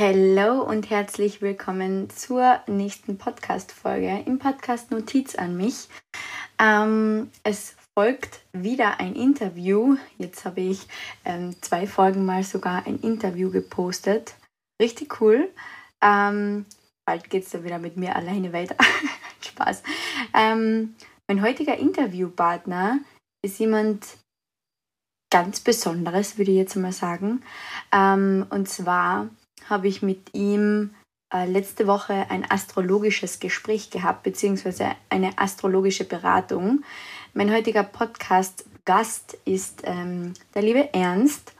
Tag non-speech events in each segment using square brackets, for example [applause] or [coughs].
Hallo und herzlich willkommen zur nächsten Podcast-Folge im Podcast Notiz an mich. Ähm, es folgt wieder ein Interview. Jetzt habe ich ähm, zwei Folgen mal sogar ein Interview gepostet. Richtig cool. Ähm, bald geht es dann wieder mit mir alleine weiter. [laughs] Spaß. Ähm, mein heutiger Interviewpartner ist jemand ganz Besonderes, würde ich jetzt mal sagen. Ähm, und zwar habe ich mit ihm äh, letzte Woche ein astrologisches Gespräch gehabt, beziehungsweise eine astrologische Beratung. Mein heutiger Podcast-Gast ist ähm, der liebe Ernst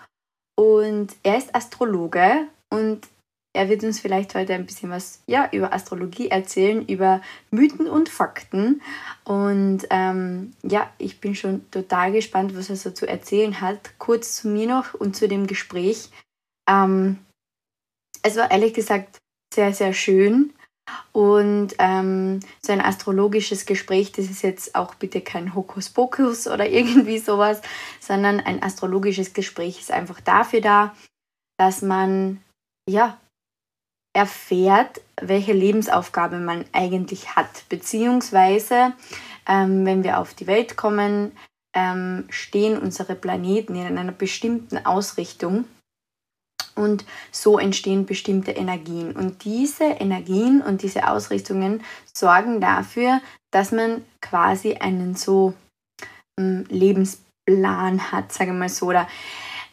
und er ist Astrologe und er wird uns vielleicht heute ein bisschen was ja, über Astrologie erzählen, über Mythen und Fakten. Und ähm, ja, ich bin schon total gespannt, was er so zu erzählen hat. Kurz zu mir noch und zu dem Gespräch. Ähm, es war ehrlich gesagt sehr, sehr schön. Und ähm, so ein astrologisches Gespräch, das ist jetzt auch bitte kein Hokuspokus oder [laughs] irgendwie sowas, sondern ein astrologisches Gespräch ist einfach dafür da, dass man ja erfährt, welche Lebensaufgabe man eigentlich hat. Beziehungsweise, ähm, wenn wir auf die Welt kommen, ähm, stehen unsere Planeten in einer bestimmten Ausrichtung und so entstehen bestimmte Energien. Und diese Energien und diese Ausrichtungen sorgen dafür, dass man quasi einen so ähm, Lebensplan hat, sage ich mal so. Oder,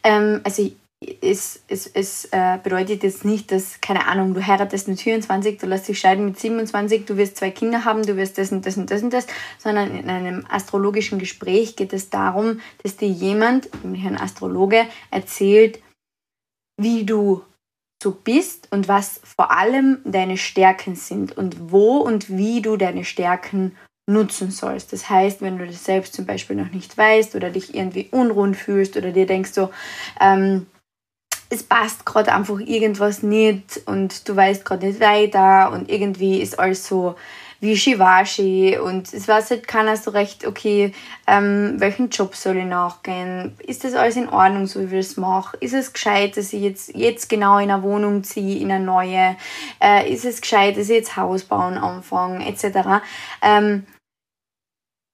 ähm, also es, es, es äh, bedeutet jetzt nicht, dass, keine Ahnung, du heiratest mit 24, du lässt dich scheiden mit 27, du wirst zwei Kinder haben, du wirst das und das und das und das, sondern in einem astrologischen Gespräch geht es darum, dass dir jemand, nämlich ein Astrologe, erzählt, wie du so bist und was vor allem deine Stärken sind und wo und wie du deine Stärken nutzen sollst. Das heißt, wenn du das selbst zum Beispiel noch nicht weißt oder dich irgendwie unrund fühlst oder dir denkst so, ähm, es passt gerade einfach irgendwas nicht und du weißt gerade nicht weiter und irgendwie ist alles so wie Shivashi und es weiß halt keiner so recht, okay, ähm, welchen Job soll ich nachgehen? Ist das alles in Ordnung, so wie ich das mache? Ist es gescheit, dass ich jetzt, jetzt genau in eine Wohnung ziehe, in eine neue? Äh, ist es gescheit, dass ich jetzt Haus bauen anfange, etc.? Ähm,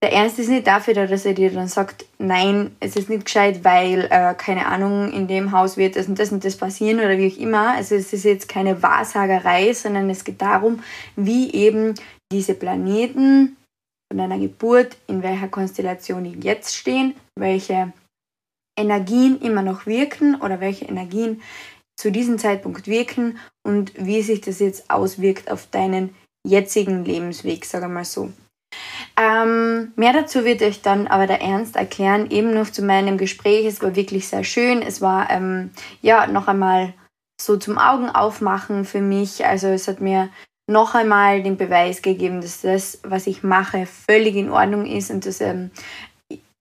der Ernst ist nicht dafür da, dass er dir dann sagt, nein, es ist nicht gescheit, weil, äh, keine Ahnung, in dem Haus wird das und das und das passieren oder wie auch immer. Also es ist jetzt keine Wahrsagerei, sondern es geht darum, wie eben diese Planeten von deiner Geburt, in welcher Konstellation die jetzt stehen, welche Energien immer noch wirken oder welche Energien zu diesem Zeitpunkt wirken und wie sich das jetzt auswirkt auf deinen jetzigen Lebensweg, sage ich mal so. Ähm, mehr dazu wird euch dann aber der Ernst erklären, eben noch zu meinem Gespräch. Es war wirklich sehr schön. Es war ähm, ja noch einmal so zum Augen aufmachen für mich. Also es hat mir noch einmal den Beweis gegeben, dass das, was ich mache, völlig in Ordnung ist und dass ähm,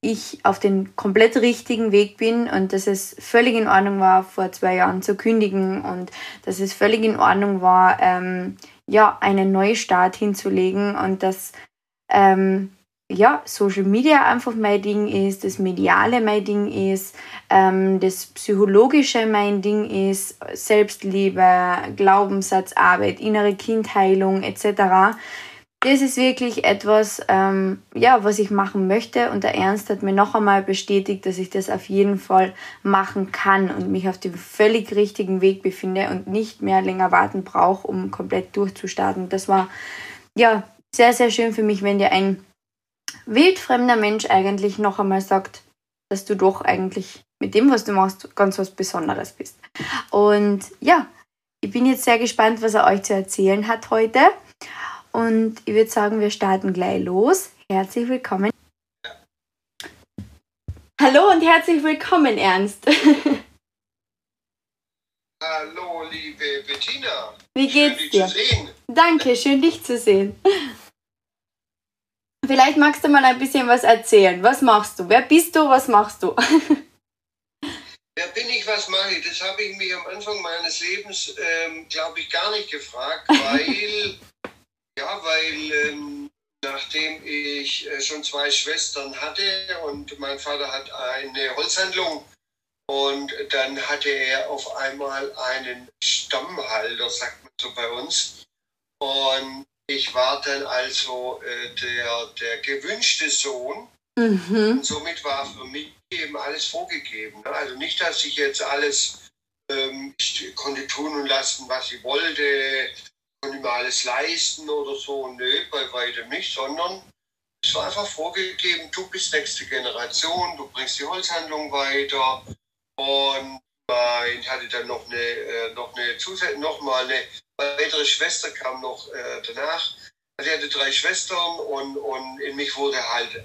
ich auf den komplett richtigen Weg bin und dass es völlig in Ordnung war, vor zwei Jahren zu kündigen und dass es völlig in Ordnung war, ähm, ja, einen Neustart hinzulegen und dass ähm, ja, Social Media einfach mein Ding ist, das Mediale mein Ding ist, ähm, das Psychologische mein Ding ist, Selbstliebe, Glaubenssatzarbeit, innere Kindheilung etc. Das ist wirklich etwas, ähm, ja, was ich machen möchte und der Ernst hat mir noch einmal bestätigt, dass ich das auf jeden Fall machen kann und mich auf dem völlig richtigen Weg befinde und nicht mehr länger warten brauche, um komplett durchzustarten. Das war ja sehr, sehr schön für mich, wenn dir ein wildfremder Mensch eigentlich noch einmal sagt, dass du doch eigentlich mit dem, was du machst, ganz was Besonderes bist. Und ja, ich bin jetzt sehr gespannt, was er euch zu erzählen hat heute. Und ich würde sagen, wir starten gleich los. Herzlich willkommen. Hallo und herzlich willkommen, Ernst. [laughs] Hallo, liebe Bettina. Wie geht's schön, dir? Danke, schön dich zu sehen. Vielleicht magst du mal ein bisschen was erzählen. Was machst du? Wer bist du? Was machst du? [laughs] Wer bin ich, was mache ich? Das habe ich mich am Anfang meines Lebens, ähm, glaube ich, gar nicht gefragt, weil, [laughs] ja, weil ähm, nachdem ich äh, schon zwei Schwestern hatte und mein Vater hat eine Holzhandlung Und dann hatte er auf einmal einen Stammhalter, sagt man so bei uns. Und ich war dann also äh, der, der gewünschte Sohn. Mhm. Und somit war für mich eben alles vorgegeben. Ne? Also nicht, dass ich jetzt alles ähm, ich konnte tun und lassen, was ich wollte, konnte mir alles leisten oder so. Nö, bei weitem nicht, sondern es war einfach vorgegeben, du bist nächste Generation, du bringst die Holzhandlung weiter. Und ich hatte dann noch eine, äh, noch eine Zusatz, noch mal eine weitere Schwester kam noch äh, danach. Also ich hatte drei Schwestern und, und in mich wurde halt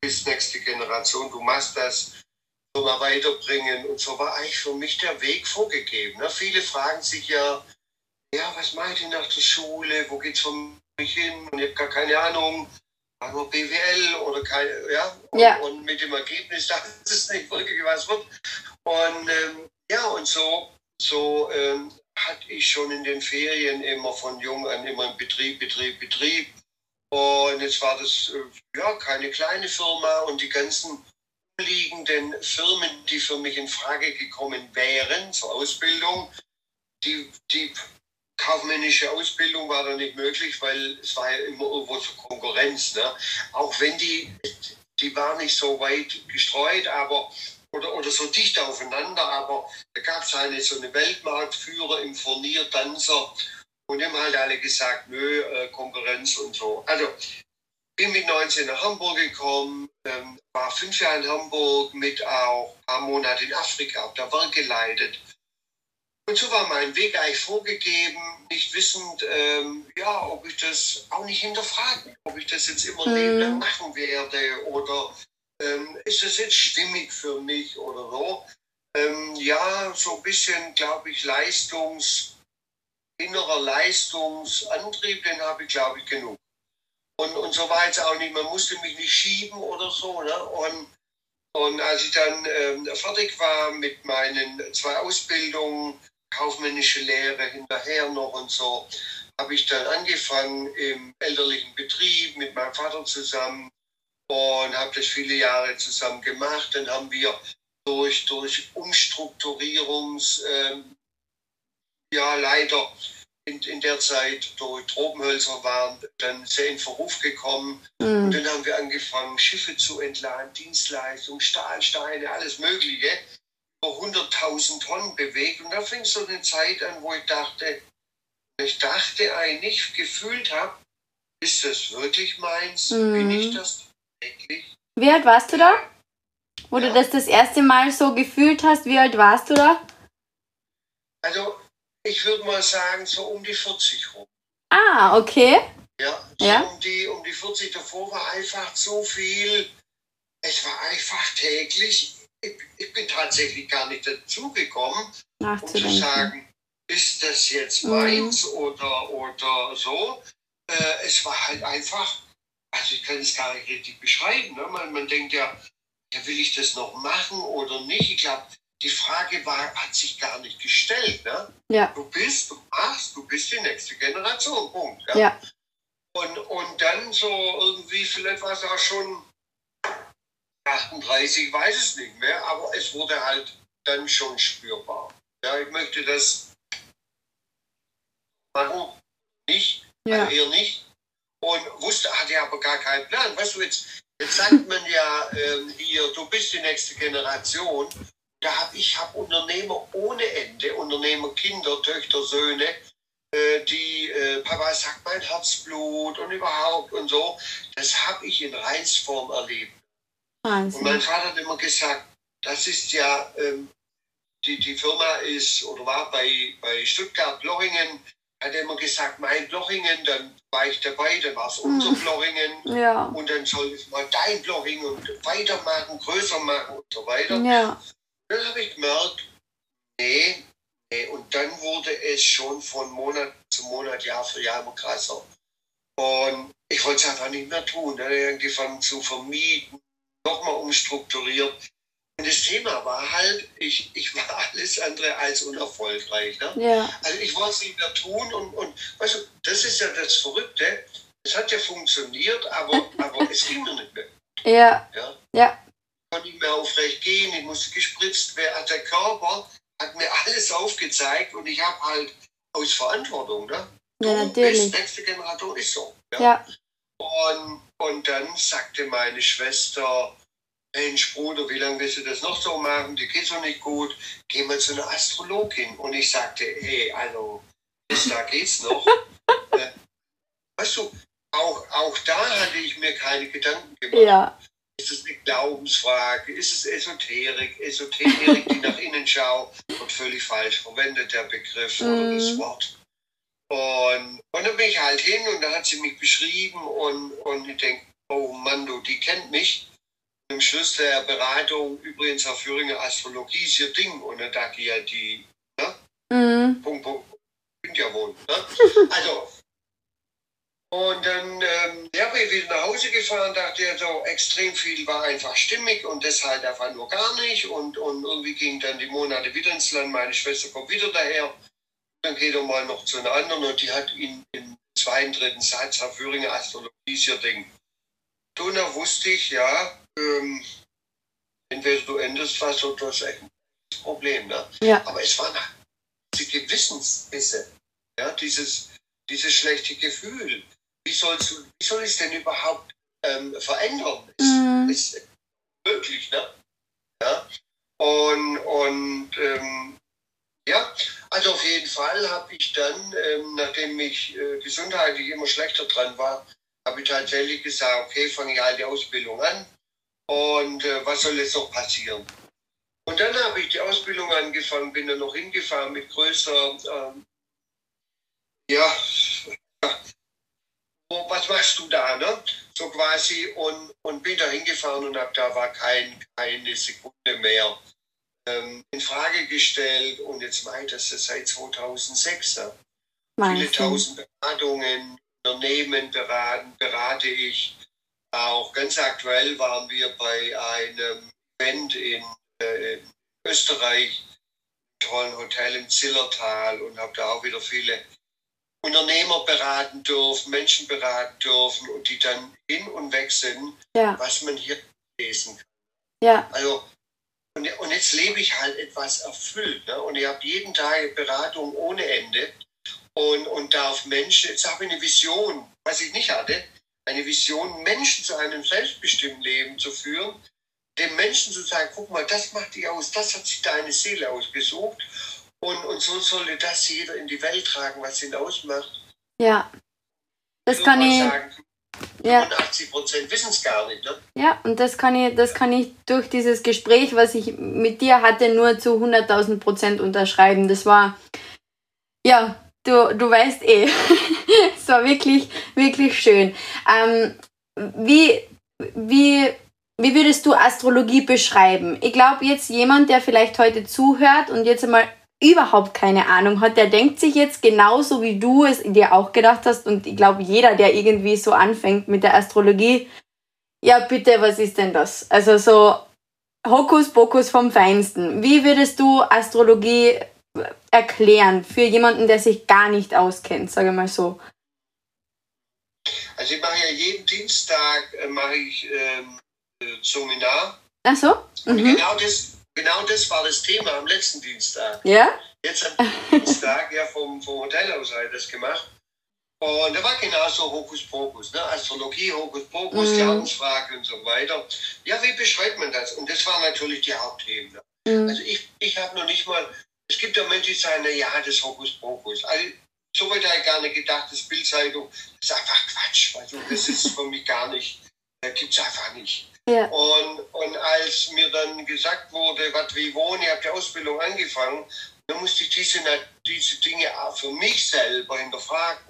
bis nächste Generation, du machst das, mal weiterbringen. Und so war eigentlich für mich der Weg vorgegeben. Ne? Viele fragen sich ja, ja, was mache ich nach der Schule? Wo geht es für mich hin? Und ich habe gar keine Ahnung. Nur BWL oder keine, ja? Und, ja. und mit dem Ergebnis, [laughs] dass es nicht wirklich was wird. Und ähm, ja, und so, so ähm, hatte ich schon in den Ferien immer von jung an immer Betrieb, Betrieb, Betrieb. Und jetzt war das äh, ja keine kleine Firma und die ganzen umliegenden Firmen, die für mich in Frage gekommen wären zur Ausbildung, die, die kaufmännische Ausbildung war da nicht möglich, weil es war ja immer irgendwo zur Konkurrenz. Ne? Auch wenn die, die war nicht so weit gestreut, aber oder, oder so dicht aufeinander, aber da gab es eine so eine Weltmarktführer im Furnier, Tanzer und die haben halt alle gesagt, nö, äh, Konkurrenz und so. Also bin mit 19 nach Hamburg gekommen, ähm, war fünf Jahre in Hamburg mit auch ein paar Monate in Afrika, habe da Werk geleitet. Und so war mein Weg eigentlich vorgegeben, nicht wissend, ähm, ja, ob ich das auch nicht hinterfragen, ob ich das jetzt immer mhm. machen werde oder ähm, ist das jetzt stimmig für mich oder so. Ähm, ja, so ein bisschen, glaube ich, Leistungs, innerer Leistungsantrieb, den habe ich, glaube ich, genug. Und, und so war jetzt auch nicht, man musste mich nicht schieben oder so. Ne? Und, und als ich dann ähm, fertig war mit meinen zwei Ausbildungen, kaufmännische Lehre hinterher noch und so, habe ich dann angefangen im elterlichen Betrieb mit meinem Vater zusammen und habe das viele Jahre zusammen gemacht. Dann haben wir durch, durch Umstrukturierungs, ähm, ja, leider in, in der Zeit durch Tropenhölzer waren dann sehr in Verruf gekommen. Mhm. Und dann haben wir angefangen, Schiffe zu entladen, Dienstleistungen, Stahlsteine, alles Mögliche. Über 100.000 Tonnen bewegt. Und da fing so eine Zeit an, wo ich dachte, ich dachte eigentlich, gefühlt habe, ist das wirklich meins? Mhm. Bin ich das wirklich? Wie alt warst du da? Wo ja. du das das erste Mal so gefühlt hast, wie alt warst du da? Also ich würde mal sagen, so um die 40 rum. Ah, okay. Ja, so ja. Um, die, um die 40 davor war einfach so viel. Es war einfach täglich. Ich, ich bin tatsächlich gar nicht dazugekommen, um zu sagen, ist das jetzt mhm. meins mhm. oder, oder so. Äh, es war halt einfach, also ich kann es gar nicht richtig beschreiben. Ne? Man, man denkt ja, ja, will ich das noch machen oder nicht? Ich glaube, die Frage war, hat sich gar nicht gestellt. Ne? Ja. Du bist, du machst, du bist die nächste Generation. Punkt. Ja. ja. Und, und dann so irgendwie, vielleicht war es auch schon 38, weiß es nicht mehr, aber es wurde halt dann schon spürbar. Ja, ich möchte das machen, nicht, ja. also eher nicht. Und wusste, hatte aber gar keinen Plan. Weißt du, jetzt, jetzt sagt man ja ähm, hier, du bist die nächste Generation da habe ich hab Unternehmer ohne Ende, Unternehmer, Kinder, Töchter, Söhne, äh, die äh, Papa sagt mein Herzblut und überhaupt und so. Das habe ich in Reinsform erlebt. Wahnsinn. Und mein Vater hat immer gesagt, das ist ja, ähm, die, die Firma ist oder war bei, bei Stuttgart Blochingen, hat immer gesagt, mein Blochingen, dann war ich dabei, dann war es hm. unser Blochingen ja. und dann soll es mal dein Blochingen und weitermachen, größer machen und so weiter. Ja. Dann habe ich gemerkt, nee, nee. Und dann wurde es schon von Monat zu Monat, Jahr für Jahr immer krasser. Und ich wollte es einfach nicht mehr tun. Dann angefangen zu vermieten, nochmal umstrukturiert. Und das Thema war halt, ich, ich war [laughs] alles andere als unerfolgreich. Ne? Ja. Also ich wollte es nicht mehr tun und, und weißt du, das ist ja das Verrückte. Es hat ja funktioniert, aber, [laughs] aber es ging noch nicht mehr. Ja. ja. ja. konnte nicht mehr aufrecht gehen, ich musste gespritzt werden. Der Körper hat mir alles aufgezeigt und ich habe halt aus Verantwortung, ne? Ja, natürlich. bist nächste Generation, ist so. Ja. Und, und dann sagte meine Schwester, Mensch, Bruder, wie lange willst du das noch so machen? Die geht so nicht gut. Geh mal zu einer Astrologin. Und ich sagte, hey, hallo, bis da geht's noch. [laughs] äh, weißt du, auch, auch da hatte ich mir keine Gedanken gemacht. Ja. Ist es eine Glaubensfrage? Ist es Esoterik? Esoterik, die nach innen schaut, wird völlig falsch verwendet, der Begriff oder das Mhm. Wort. Und, und dann bin ich halt hin und da hat sie mich beschrieben und, und ich denke, oh Mann, du, die kennt mich. Und Im Schluss der Beratung, übrigens Herr Führinger, Astrologie ist ihr Ding. Und dann dachte ich ja, die, ne? Mhm. Punkt, Punkt, Punkt, ja wohnen. Ne? [laughs] Also, und dann ähm, ja, bin ich wieder nach Hause gefahren, dachte ja so, extrem viel war einfach stimmig und das halt einfach nur gar nicht. Und, und irgendwie ging dann die Monate wieder ins Land, meine Schwester kommt wieder daher. Dann geht er mal noch zu einer anderen und die hat ihn im zweiten, dritten Satz, Herr Führinger, Astrologie ist ihr Ding. Du, da wusste ich, ja, ähm, entweder du änderst was oder das ist echt ein Problem. Ne? Ja. Aber es waren halt diese Gewissensbisse, ja, dieses, dieses schlechte Gefühl. Wie, sollst du, wie soll ich es denn überhaupt ähm, verändern? Mhm. Ist, ist möglich, ne? Ja. Und, und ähm, ja, also auf jeden Fall habe ich dann, ähm, nachdem ich äh, gesundheitlich immer schlechter dran war, habe ich tatsächlich gesagt, okay, fange ich halt die Ausbildung an und äh, was soll jetzt noch passieren? Und dann habe ich die Ausbildung angefangen, bin dann noch hingefahren mit größer, ähm, ja, [laughs] was machst du da, ne? So quasi und, und bin da hingefahren und hab, da war kein, keine Sekunde mehr ähm, in Frage gestellt und jetzt meint das seit 2006. Ne? Viele tausend Beratungen, Unternehmen beraten, berate ich. Auch ganz aktuell waren wir bei einem Event in äh, Österreich, im tollen Hotel im Zillertal und habe da auch wieder viele Unternehmer beraten dürfen, Menschen beraten dürfen und die dann hin und weg sind, Ja, was man hier lesen kann. ja, Also, und, und jetzt lebe ich halt etwas erfüllt. Ne? Und ich habe jeden Tag Beratung ohne Ende und, und darf Menschen, jetzt habe ich eine Vision, was ich nicht hatte, eine Vision, Menschen zu einem selbstbestimmten Leben zu führen, dem Menschen zu sagen, guck mal, das macht dich aus, das hat sich deine Seele ausgesucht und, und so sollte das jeder in die Welt tragen, was ihn ausmacht. ja. Das Ich kann ich, sagen, ja, 85 Prozent wissen es gar nicht. Ne? ja, und das kann ich, das kann ich durch dieses Gespräch, was ich mit dir hatte, nur zu 100.000 Prozent unterschreiben. Das war, ja, du, du weißt eh, [laughs] es war wirklich, wirklich schön. Ähm, wie, wie, wie würdest du Astrologie beschreiben? Ich glaube, jetzt jemand, der vielleicht heute zuhört und jetzt einmal überhaupt keine Ahnung hat, der denkt sich jetzt genauso wie du es dir auch gedacht hast und ich glaube, jeder, der irgendwie so anfängt mit der Astrologie, ja bitte, was ist denn das? Also so Hokuspokus vom Feinsten. Wie würdest du Astrologie erklären für jemanden, der sich gar nicht auskennt, sage mal so? Also ich mache ja jeden Dienstag äh, mache ich ähm, äh, Seminar. Ach so? Und Mhm. genau, das, genau das war das Thema am letzten Dienstag. Ja? Jetzt am Dienstag, ja, vom, vom Hotel aus habe ich das gemacht. Und da war genauso Hokuspokus, ne? Astrologie, Hokuspokus, Mhm. Glaubensfrage und so weiter. Ja, wie beschreibt man das? Und das waren natürlich die Hauptthemen. Ne? Mhm. Also ich, ich habe noch nicht mal, es gibt ja Menschen, die sagen, na ja, das Hokuspokus. Also, so weit habe ich gar nicht gedacht, das Bildzeitung, das ist einfach Quatsch. Also das ist für mich gar nicht, das gibt es einfach nicht. Ja. Und, und als mir dann gesagt wurde, was wie wohnen, ich habe die Ausbildung angefangen, dann musste ich diese, diese Dinge auch für mich selber hinterfragen.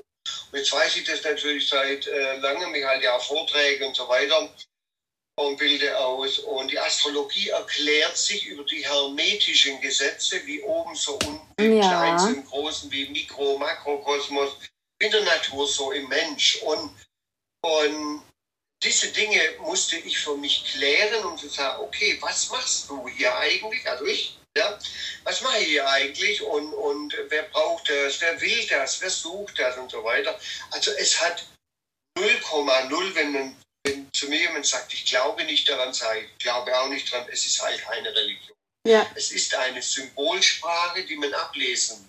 Und jetzt weiß ich das natürlich seit äh, langem, ich halte ja auch Vorträge und so weiter bilde aus. Und die Astrologie erklärt sich über die hermetischen Gesetze, wie oben so unten, im Ja. Kleinen, so im Großen, wie Mikro-, Makrokosmos, in der Natur so im Mensch. Und, und diese Dinge musste ich für mich klären, um zu sagen, okay, was machst du hier eigentlich? Also ich, ja, was mache ich hier eigentlich und, und wer braucht das, wer will das, wer sucht das und so weiter. Also es hat 0,0, wenn man wenn zu mir jemand sagt, ich glaube nicht daran, sage ich glaube auch nicht daran, es ist halt keine Religion. Ja. Es ist eine Symbolsprache, die man ablesen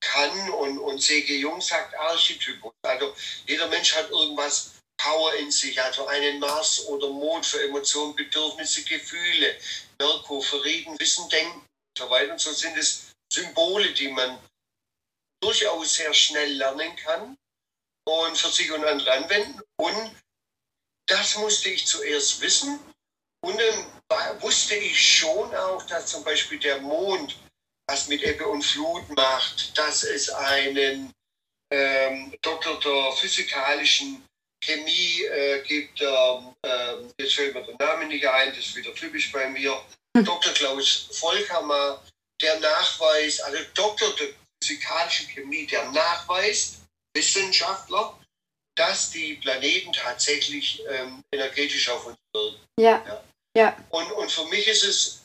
kann und, und C.G. Jung sagt Archetypus. Also jeder Mensch hat irgendwas Power in sich, also einen Mars oder Mond für Emotionen, Bedürfnisse, Gefühle, Merkur für Reden, Wissen, Denken und so weiter. Und so sind es Symbole, die man durchaus sehr schnell lernen kann und für sich und andere anwenden. Und das musste ich zuerst wissen. Und dann wusste ich schon auch, dass zum Beispiel der Mond was mit Ebbe und Flut macht, dass es einen ähm, Doktor der physikalischen Chemie äh, gibt, ähm, äh, jetzt fällt mir der Name nicht ein, das ist wieder typisch bei mir, hm. Dr. Klaus Volkammer, der nachweist, also Doktor der physikalischen Chemie, der nachweist, Wissenschaftler, dass die Planeten tatsächlich ähm, energetisch auf uns wirken. Ja. ja. ja. Und, und für mich ist es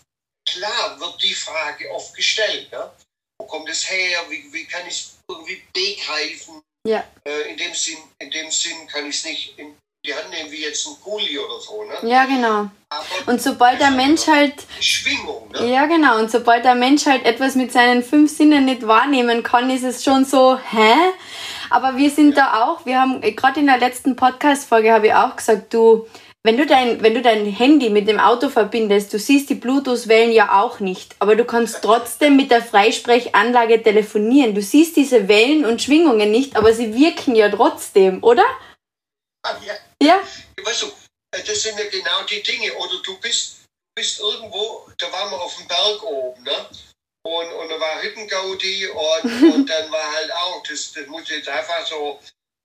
klar, wird die Frage oft gestellt. Ja? Wo kommt es her? Wie, wie kann ich es irgendwie begreifen? Ja. Äh, in, dem Sinn, in dem Sinn kann ich es nicht in die Hand nehmen wie jetzt ein Kuli oder so. Ne? Ja, genau. Aber und sobald der Mensch halt. Schwingung, ne? Ja, genau. Und sobald der Mensch halt etwas mit seinen fünf Sinnen nicht wahrnehmen kann, ist es schon so, hä? Aber wir sind da auch, wir haben, gerade in der letzten Podcast-Folge habe ich auch gesagt, du, wenn du, dein, wenn du dein Handy mit dem Auto verbindest, du siehst die Bluetooth-Wellen ja auch nicht, aber du kannst trotzdem mit der Freisprechanlage telefonieren. Du siehst diese Wellen und Schwingungen nicht, aber sie wirken ja trotzdem, oder? Ah, ja. Ja. Weißt du, äh, das sind ja genau die Dinge. Oder du bist, bist irgendwo, da waren wir auf dem Berg oben, ne? Und, und da war Hüttengaudi und, und dann war halt auch, das, das muss jetzt einfach so,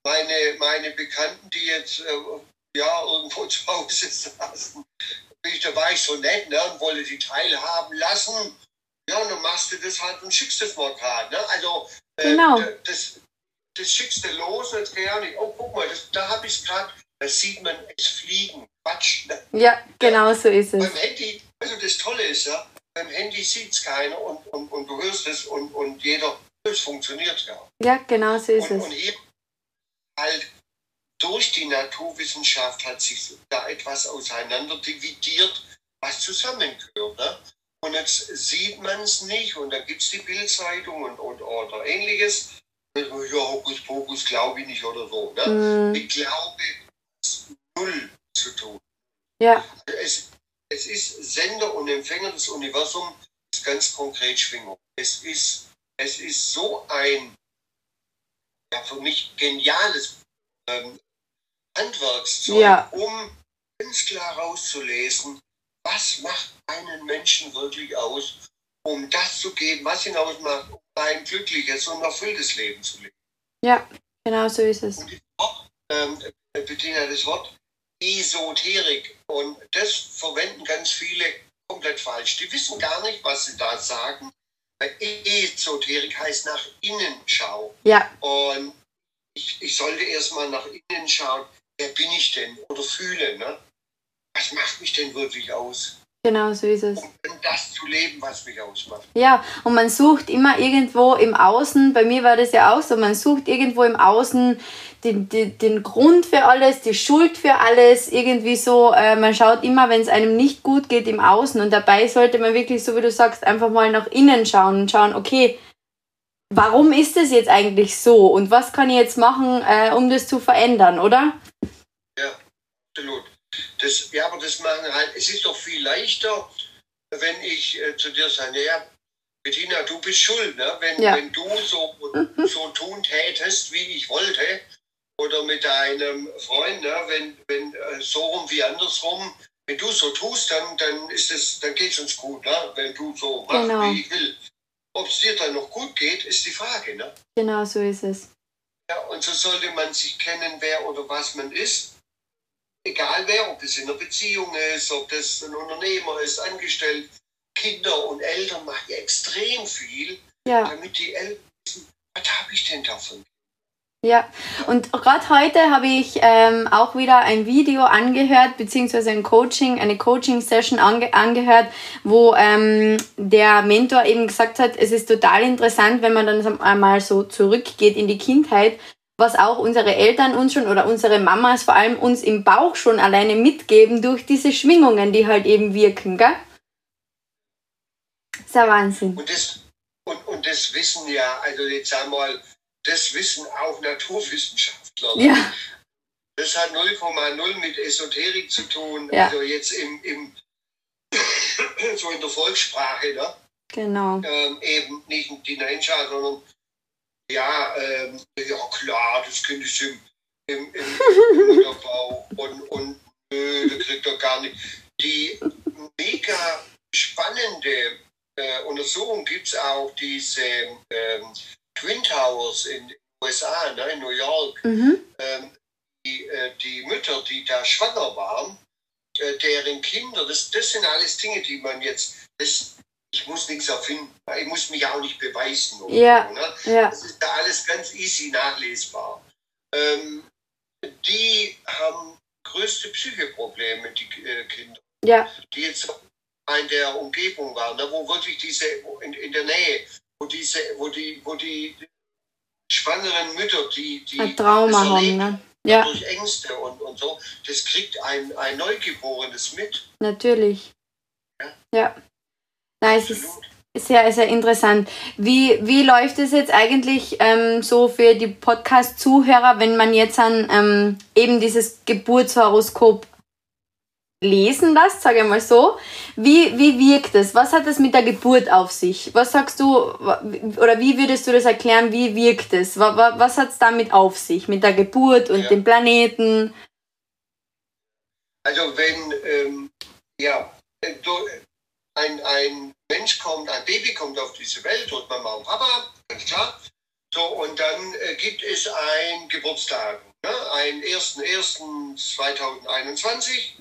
meine, meine Bekannten, die jetzt äh, ja, irgendwo [laughs] zu Hause saßen. Da war ich so nett ne, und wollte die teilhaben lassen. Ja, und dann machst du das halt und schickst das mal gerade. Ne? Also, äh, genau. das, das schickst du los und jetzt kann ich oh, guck mal, das, da habe ich es gerade, da sieht man es fliegen. Quatsch. Ne? Ja, genau ja, so ist es. Beim Handy, also das Tolle ist ja, beim Handy sieht es keiner und, und, und du hörst es und, und jeder, es funktioniert ja. Ja, genau so ist und, es. Und hier halt durch die Naturwissenschaft hat sich da etwas auseinander dividiert, was zusammengehört. Ne? Und jetzt sieht man es nicht und da gibt es die Bildzeitung und, und, oder ähnliches. Ja, Hokus Pokus glaube ich nicht oder so. Ne? Mhm. Ich glaube, es null zu tun. Ja. Es, es ist Sender und Empfänger des Universums, ist ganz konkret Schwingung. Es ist, es ist so ein ja, für mich geniales ähm, Handwerkszeug, ja. um ganz klar rauszulesen, was macht einen Menschen wirklich aus, um das zu geben, was ihn ausmacht, um ein glückliches und erfülltes Leben zu leben. Ja, genau so ist es. Und Wort, ähm, Bettina, das Wort Esoterik, und das verwenden ganz viele komplett falsch. Die wissen gar nicht, was sie da sagen. Weil Esoterik heißt nach innen schauen. Ja. Und ich, ich sollte erstmal nach innen schauen, wer bin ich denn oder fühle, ne? Was macht mich denn wirklich aus? Genau, so ist es. Um das zu leben, was mich ausmacht. Ja, und man sucht immer irgendwo im Außen, bei mir war das ja auch so, man sucht irgendwo im Außen den, den, den Grund für alles, die Schuld für alles, irgendwie so, äh, man schaut immer, wenn es einem nicht gut geht im Außen und dabei sollte man wirklich, so wie du sagst, einfach mal nach innen schauen und schauen, okay, warum ist es jetzt eigentlich so und was kann ich jetzt machen, äh, um das zu verändern, oder? Ja, absolut. Das, ja, aber das machen halt, es ist doch viel leichter, wenn ich äh, zu dir sage, ja, Bettina, du bist schuld, ne? wenn, ja. wenn du so, so tun tätest, wie ich wollte, oder mit deinem Freund, ne? wenn, wenn äh, so rum wie andersrum, wenn du so tust, dann, dann ist es, dann geht es uns gut, ne? wenn du so machst, genau. wie ich will. Ob es dir dann noch gut geht, ist die Frage. Ne? Genau so ist es. Ja, und so sollte man sich kennen, wer oder was man ist. Egal wer, ob es in einer Beziehung ist, ob das ein Unternehmer ist, angestellt, Kinder und Eltern machen ja extrem viel, ja. damit die Eltern wissen, was habe ich denn davon? Ja, und gerade heute habe ich ähm, auch wieder ein Video angehört, beziehungsweise ein Coaching, eine Coaching-Session ange angehört, wo ähm, der Mentor eben gesagt hat, es ist total interessant, wenn man dann einmal so zurückgeht in die Kindheit, was auch unsere Eltern uns schon oder unsere Mamas vor allem uns im Bauch schon alleine mitgeben durch diese Schwingungen, die halt eben wirken, gell? Das ist ja Wahnsinn. Und das, und, und das wissen ja, also jetzt sagen wir mal, das wissen auch Naturwissenschaftler. Ja. Das hat 0,0 mit Esoterik zu tun, Ja. also jetzt im, im [coughs] so in der Volkssprache, ne? Genau. ähm, eben nicht die Nature, sondern ja, ähm, ja klar, das Kind ist im, im, im, Mutterbauch [laughs] und, und nö, das kriegt er gar nicht. Die mega spannende äh, Untersuchung gibt es auch, diese ähm, Twin Towers in den USA, ne, in New York. Mhm. Ähm, die, äh, die Mütter, die da schwanger waren, äh, deren Kinder, das, das sind alles Dinge, die man jetzt, das, ich muss nichts erfinden, ich muss mich auch nicht beweisen. Oder Ja. so, ne? Ja. Das ist da alles ganz easy nachlesbar. Ähm, die haben größte Psycheprobleme, die äh, Kinder, Ja. die jetzt in der Umgebung waren, ne, wo wirklich diese, in, in der Nähe, wo diese, wo die, wo die schwangeren Mütter, die, die Ein Trauma haben, erleben, ne? Ja, durch Ängste und, und so, das kriegt ein, ein Neugeborenes mit. natürlich. Ja. Ja. Nein, es ist sehr, sehr interessant. Wie, wie läuft es jetzt eigentlich ähm, so für die Podcast-Zuhörer, wenn man jetzt an ähm, eben dieses Geburtshoroskop lesen lässt, sage ich mal so. Wie, wie wirkt es? Was hat es mit der Geburt auf sich? Was sagst du, oder wie würdest du das erklären, wie wirkt es? Wa- wa- Was hat es damit auf sich, mit der Geburt und Ja. dem Planeten? Also wenn ähm, ja, äh, du- ein, ein Mensch kommt, ein Baby kommt auf diese Welt durch Mama und Papa, ganz klar. So, und dann äh, gibt es ein Geburtstag, ne? ein 1.1.2021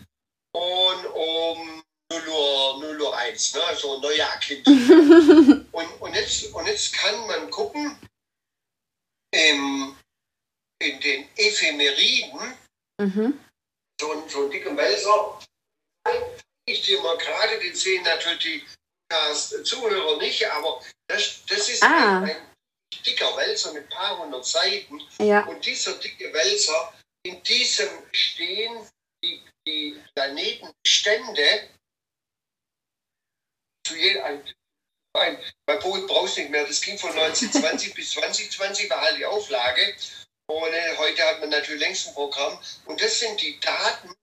und um 0 Uhr, 0 Uhr 1, ne? also ein Kind. [laughs] und, und, jetzt, und jetzt kann man gucken, im, in den Ephemeriden, Mhm. so ein, so ein dicker Wälzer. Ich dir mal gerade, den sehen natürlich die Podcast-Zuhörer nicht, aber das, das ist Ah. ein, ein dicker Wälzer mit ein paar hundert Seiten. Ja. Und dieser dicke Wälzer, in diesem stehen die, die Planetenstände zu jedem. Ein, ein, bei Boot brauchst du nicht mehr. Das ging von 1920 [laughs] bis 2020 war halt die Auflage. Und äh, heute hat man natürlich längst ein Programm. Und das sind die Daten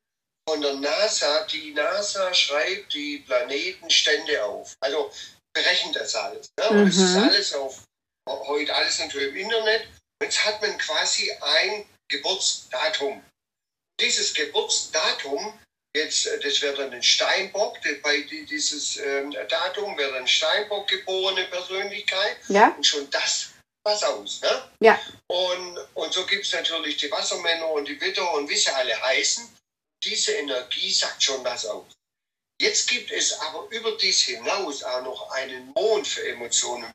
von der NASA. Die NASA schreibt die Planetenstände auf. Also berechnet das alles. Ne? Und es ist Mhm. alles auf, heute alles natürlich im Internet. Und jetzt hat man quasi ein Geburtsdatum. Dieses Geburtsdatum, jetzt, das wäre dann ein Steinbock, bei die- dieses ähm, Datum wäre dann Steinbock geborene Persönlichkeit. Ja. Und schon das was aus. Ne? Ja. Und, und so gibt es natürlich die Wassermänner und die Witter und wie sie alle heißen. Diese Energie sagt schon was aus. Jetzt gibt es aber über dies hinaus auch noch einen Mond für Emotionen,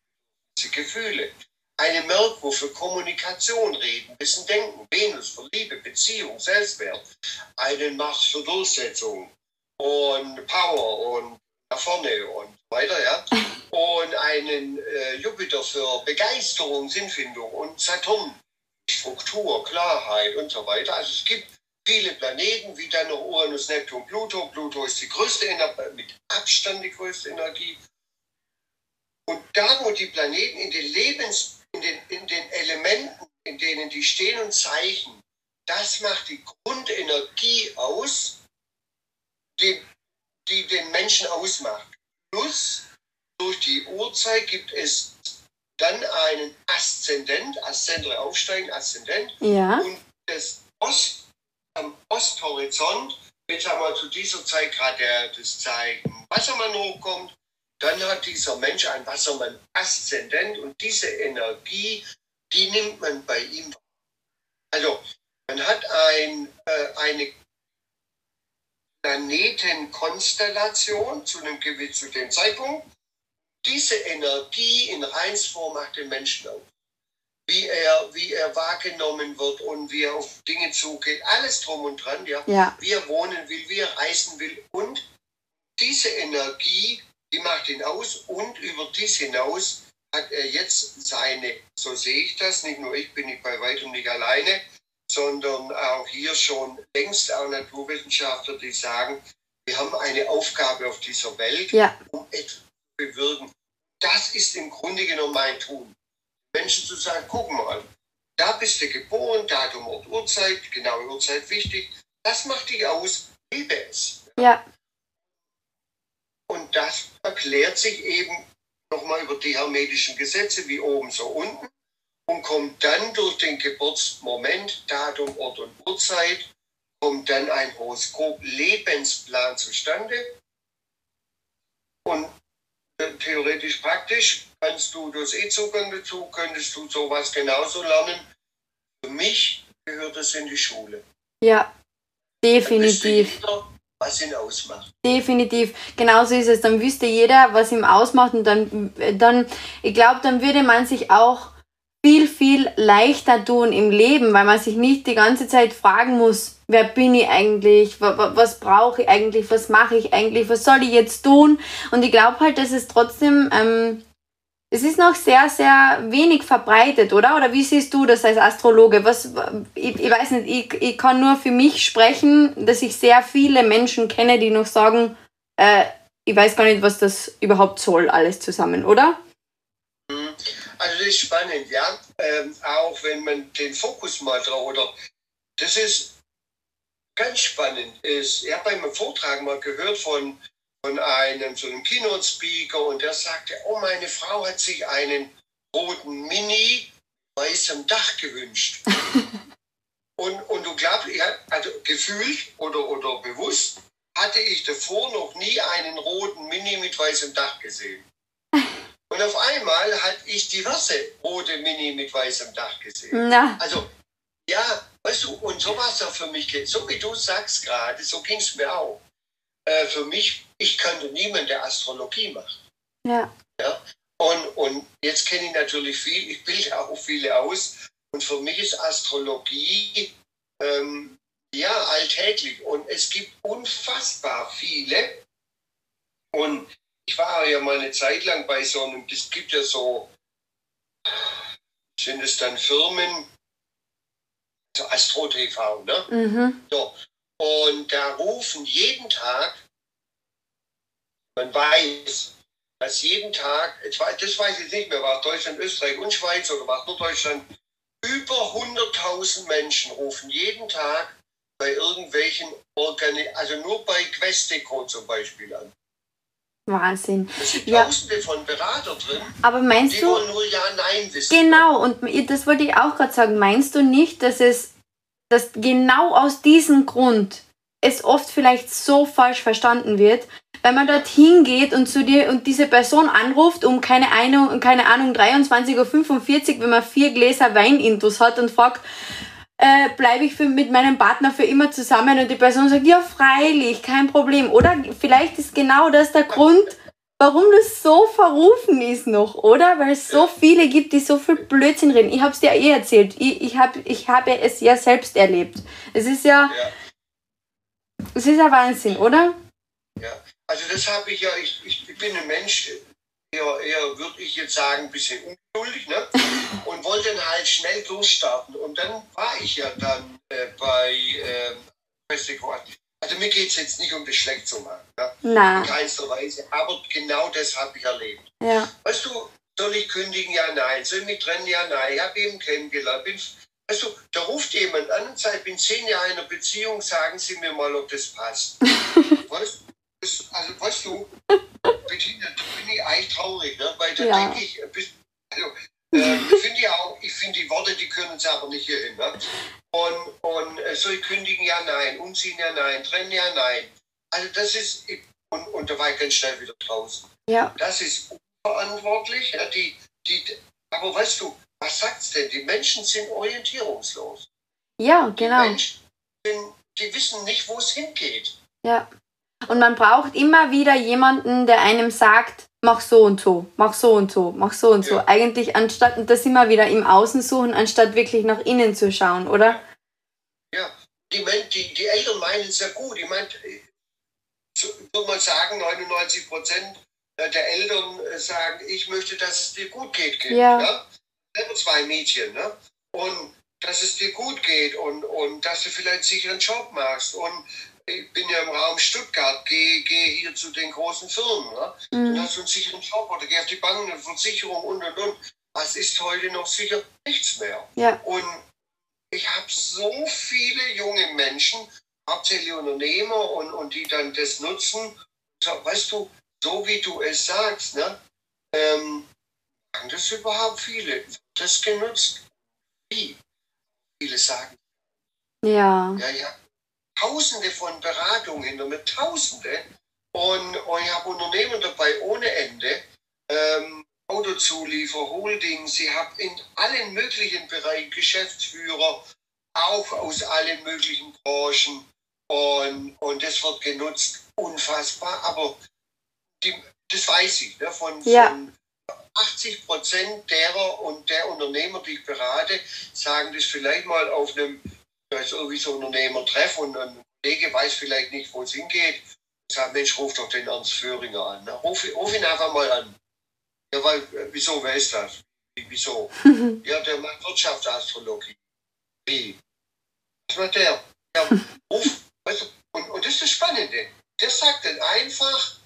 Gefühle. Eine Merkur für Kommunikation, Reden, Wissen, Denken, Venus für Liebe, Beziehung, Selbstwert. Einen Mars für Durchsetzung und Power und nach vorne und weiter, ja. Und einen äh, Jupiter für Begeisterung, Sinnfindung und Saturn, Struktur, Klarheit und so weiter. Also es gibt viele Planeten, wie dann noch Uranus, Neptun, Pluto. Pluto ist die größte Energie, mit Abstand die größte Energie. Und da, wo die Planeten in den Lebens, in den, in den Elementen, in denen die stehen und zeichnen, das macht die Grundenergie aus, die, die den Menschen ausmacht. Plus, durch die Uhrzeit gibt es dann einen Aszendent, Aszendre aufsteigen, Aszendent, Ja. und das Ost, am Osthorizont, haben wir zu dieser Zeit gerade der, das Zeichen Wassermann hochkommt, dann hat dieser Mensch ein Wassermann Aszendent und diese Energie, die nimmt man bei ihm. Also man hat ein, äh, eine Planetenkonstellation zu, einem, gewi- zu dem Zeitpunkt. Diese Energie in Reinsform macht den Menschen auf wie er, wie er wahrgenommen wird und wie er auf Dinge zugeht, alles drum und dran, ja. Ja. Wie er wohnen will, wie er reisen will. Und diese Energie, die macht ihn aus und über dies hinaus hat er jetzt seine, so sehe ich das, nicht nur ich bin nicht bei weitem nicht alleine, sondern auch hier schon längst auch Naturwissenschaftler, die sagen, wir haben eine Aufgabe auf dieser Welt, ja. um etwas zu bewirken. Das ist im Grunde genommen mein Tun. Menschen zu sagen, guck mal, da bist du geboren, Datum, Ort, Uhrzeit, genaue Uhrzeit wichtig. Das macht dich aus, liebe es. Ja. Und das erklärt sich eben nochmal über die hermetischen Gesetze, wie oben so unten, und kommt dann durch den Geburtsmoment, Datum, Ort und Uhrzeit, kommt dann ein Horoskop, Lebensplan zustande. Und theoretisch praktisch kannst du, du hast eh Zugang dazu, könntest du sowas genauso lernen. Für mich gehört das in die Schule. Ja, definitiv. Jeder, was ihn ausmacht. Definitiv, genauso ist es. Dann wüsste jeder, was ihm ausmacht und dann, dann ich glaube, dann würde man sich auch viel, viel leichter tun im Leben, weil man sich nicht die ganze Zeit fragen muss, wer bin ich eigentlich, was, brauche ich eigentlich, was mache ich eigentlich, was soll ich jetzt tun? Und ich glaube halt, dass es trotzdem, ähm, es ist noch sehr, sehr wenig verbreitet, oder? Oder wie siehst du das als Astrologe? Was, ich, ich weiß nicht, ich, ich kann nur für mich sprechen, dass ich sehr viele Menschen kenne, die noch sagen, äh, ich weiß gar nicht, was das überhaupt soll, alles zusammen, oder? Mhm. Also das ist spannend, ja. Ähm, auch wenn man den Fokus mal drauf, oder das ist ganz spannend. Ist, ich habe bei einem Vortrag mal gehört von, von einem so einem Keynote-Speaker und der sagte, oh, meine Frau hat sich einen roten Mini weißem Dach gewünscht. [laughs] und, und du glaubst, also gefühlt oder, oder bewusst hatte ich davor noch nie einen roten Mini mit weißem Dach gesehen. [laughs] Und auf einmal hatte ich diverse rote Mini mit weißem Dach gesehen. Na. Also, ja, weißt du, und so war es auch für mich. So wie du sagst gerade, so ging es mir auch. Äh, für mich, ich kannte niemanden, der Astrologie macht. Ja. ja? Und, und jetzt kenne ich natürlich viel, ich bilde [laughs] auch viele aus. Und für mich ist Astrologie ähm, ja alltäglich. Und es gibt unfassbar viele. Und ich war ja mal eine Zeit lang bei so einem, es gibt ja so, sind es dann Firmen, so Astro TV, ne? Mhm. So. Und da rufen jeden Tag, man weiß, dass jeden Tag, das weiß ich nicht mehr, war Deutschland, Österreich und Schweiz oder war nur Deutschland, über 100.000 Menschen rufen jeden Tag bei irgendwelchen Organi also nur bei Questeco zum Beispiel an. Wahnsinn. Es sind Ja. tausende von Berater drin, Aber meinst die du, wollen nur Ja, Nein wissen. genau, und das wollte ich auch gerade sagen, meinst du nicht, dass es, dass genau aus diesem Grund es oft vielleicht so falsch verstanden wird, wenn man dorthin geht und zu dir und diese Person anruft um keine Ahnung, keine Ahnung 23.45 Uhr, wenn man vier Gläser Wein intus hat und fragt, äh, bleibe ich für, mit meinem Partner für immer zusammen und die Person sagt, ja freilich, kein Problem. Oder vielleicht ist genau das der Grund, warum das so verrufen ist noch, oder? Weil es so viele gibt, die so viel Blödsinn reden. Ich habe es dir eh erzählt. Ich, ich, hab, ich habe es ja selbst erlebt. Es ist ja, Ja. es ist ja Wahnsinn, oder? Ja, also das habe ich ja, ich, ich bin ein Mensch, eher, eher würde ich jetzt sagen, ein bisschen ungeduldig, ne? Und wollte dann halt schnell durchstarten. Und dann war ich ja dann äh, bei Festival. Also mir geht es jetzt nicht um das schlecht zu machen, ne? Na, in keinster Weise, aber genau das habe ich erlebt. ja. Weißt du, soll ich kündigen? Ja, nein. Soll ich mich trennen? Ja, nein. Ich habe ihn kennengelernt. Bin, weißt du, da ruft jemand an und sagt, ich bin zehn Jahre in einer Beziehung, sagen Sie mir mal, ob das passt. [laughs] weißt, das, also, weißt du, [laughs] Bettina, da bin ich eigentlich traurig, ne? weil da Ja. denke ich, bis- also, äh, ich finde ja auch, ich finde die Worte, die können es aber nicht hierhin. Ne? Und, und äh, soll ich kündigen? Ja, nein. Umziehen? Ja, nein. Trennen? Ja, nein. Also das ist, und, und da war ich ganz schnell wieder draußen. Ja, Das ist unverantwortlich. Ja, die, die, aber weißt du, was sagt's denn? Die Menschen sind orientierungslos. ja, Die genau. Menschen sind, die wissen nicht, wo es hingeht. Ja. Und man braucht immer wieder jemanden, der einem sagt, mach so und so, mach so und so, mach so und so. Ja. Eigentlich anstatt und das immer wieder im Außen suchen, anstatt wirklich nach innen zu schauen, oder? Ja, die, die, die Eltern meinen es ja gut. Ich meine, so, würde man sagen, 99 Prozent der Eltern äh, sagen, ich möchte, dass es dir gut geht, Kind. Ja. Ne? Selber zwei Mädchen. Ne? Und dass es dir gut geht und, und dass du vielleicht einen sicheren Job machst. Und ich bin ja im Raum Stuttgart, gehe geh hier zu den großen Firmen. Ne? Dann Mhm. hast du einen sicheren Job oder geh auf die Bank, eine Versicherung und und und. Was ist heute noch sicher? Nichts mehr. Ja. Und ich habe so viele junge Menschen, hauptsächlich Unternehmer und, und die dann das nutzen. So, weißt du, so wie du es sagst, ne? Ähm, machen das überhaupt viele? Wird das genutzt? Wie? Viele sagen, Ja. ja, ja. Tausende von Beratungen hinter mir, Tausende. Und, und ich habe Unternehmen dabei ohne Ende. Ähm, Autozuliefer, Holdings, ich habe in allen möglichen Bereichen Geschäftsführer, auch aus allen möglichen Branchen. Und, und das wird genutzt, unfassbar. Aber die, das weiß ich, ne, von, Ja. von 80 Prozent derer und der Unternehmer, die ich berate, sagen das vielleicht mal auf einem, da ist irgendwie so ein Unternehmertreff und ein Kollege weiß vielleicht nicht, wo es hingeht. Sagt, Mensch, ruf doch den Ernst Föhringer an. Ne? Ruf, ruf ihn einfach mal an. Ja, weil, äh, wieso, wer ist das? Wie, wieso? [laughs] Ja, der macht Wirtschaftsastrologie. Wie? Was macht der? Ja, ruf, weißt du, und, und das ist das Spannende. Der sagt dann einfach,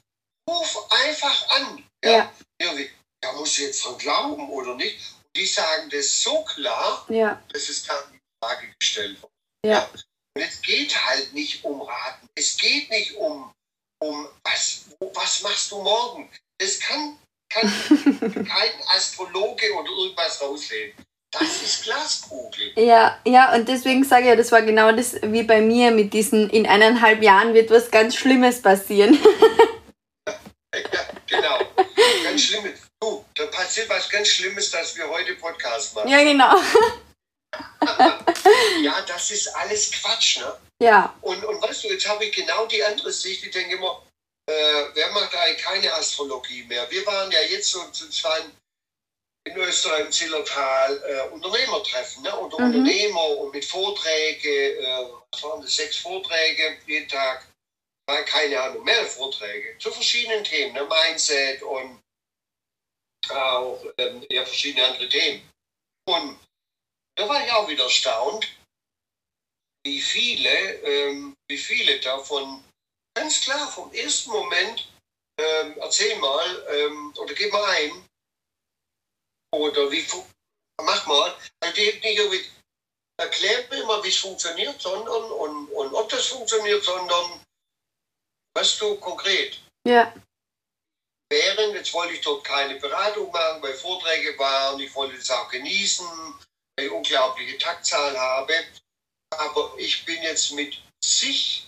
ruf einfach an. Ja. Ja, wie, ja muss ich jetzt dran glauben oder nicht? Und die sagen das so klar, Ja. dass es dann in Frage gestellt wird. Ja. Und es geht halt nicht um Raten. Es geht nicht um, um was, was machst du morgen. Das kann, kann [laughs] kein Astrologe oder irgendwas rauslesen. Das ist Glaskugel. Ja, ja, und deswegen sage ich ja, das war genau das wie bei mir mit diesen, in eineinhalb Jahren wird was ganz Schlimmes passieren. Ja, genau. Ganz schlimmes. Du, da passiert was ganz Schlimmes, dass wir heute Podcast machen. Ja, genau. Ja, das ist alles Quatsch, ne? Ja, Und, und weißt du, jetzt habe ich genau die andere Sicht. Ich denke immer, äh, wer macht eigentlich keine Astrologie mehr? Wir waren ja jetzt so zu zweit in Österreich im Zillertal äh, Unternehmertreffen, ne? Unter Mhm. Unternehmer und mit Vorträge, äh, was waren das, sechs Vorträge jeden Tag. War keine Ahnung, mehrere Vorträge zu verschiedenen Themen, ne? Mindset und auch ähm, ja, verschiedene andere Themen. Und da war ich auch wieder erstaunt, wie viele, ähm, wie viele davon ganz klar vom ersten Moment, ähm, erzähl mal ähm, oder gib mal ein. Oder wie mach mal, also die nicht irgendwie erklärt mir immer, wie es funktioniert, sondern und, und ob das funktioniert, sondern weißt du konkret. ja, Während, jetzt wollte ich dort keine Beratung machen, weil Vorträge waren, ich wollte es auch genießen, ich unglaubliche Taktzahl habe. Aber ich bin jetzt mit zig